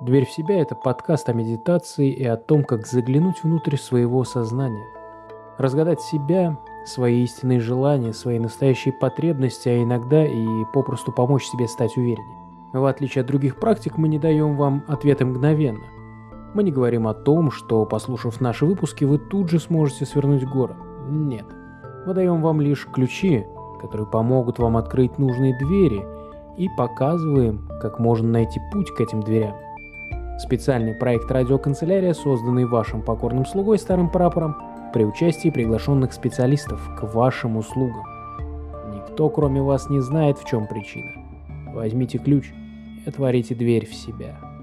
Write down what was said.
Дверь в себя – это подкаст о медитации и о том, как заглянуть внутрь своего сознания. Разгадать себя, свои истинные желания, свои настоящие потребности, а иногда и попросту помочь себе стать увереннее. В отличие от других практик, мы не даем вам ответы мгновенно. Мы не говорим о том, что, послушав наши выпуски, вы тут же сможете свернуть горы. Нет. Мы даем вам лишь ключи, которые помогут вам открыть нужные двери, и показываем, как можно найти путь к этим дверям. Специальный проект «Радиоканцелярия», созданный вашим покорным слугой Старым Прапором, при участии приглашенных специалистов к вашим услугам. Никто, кроме вас, не знает, в чем причина. Возьмите ключ и отворите дверь в себя.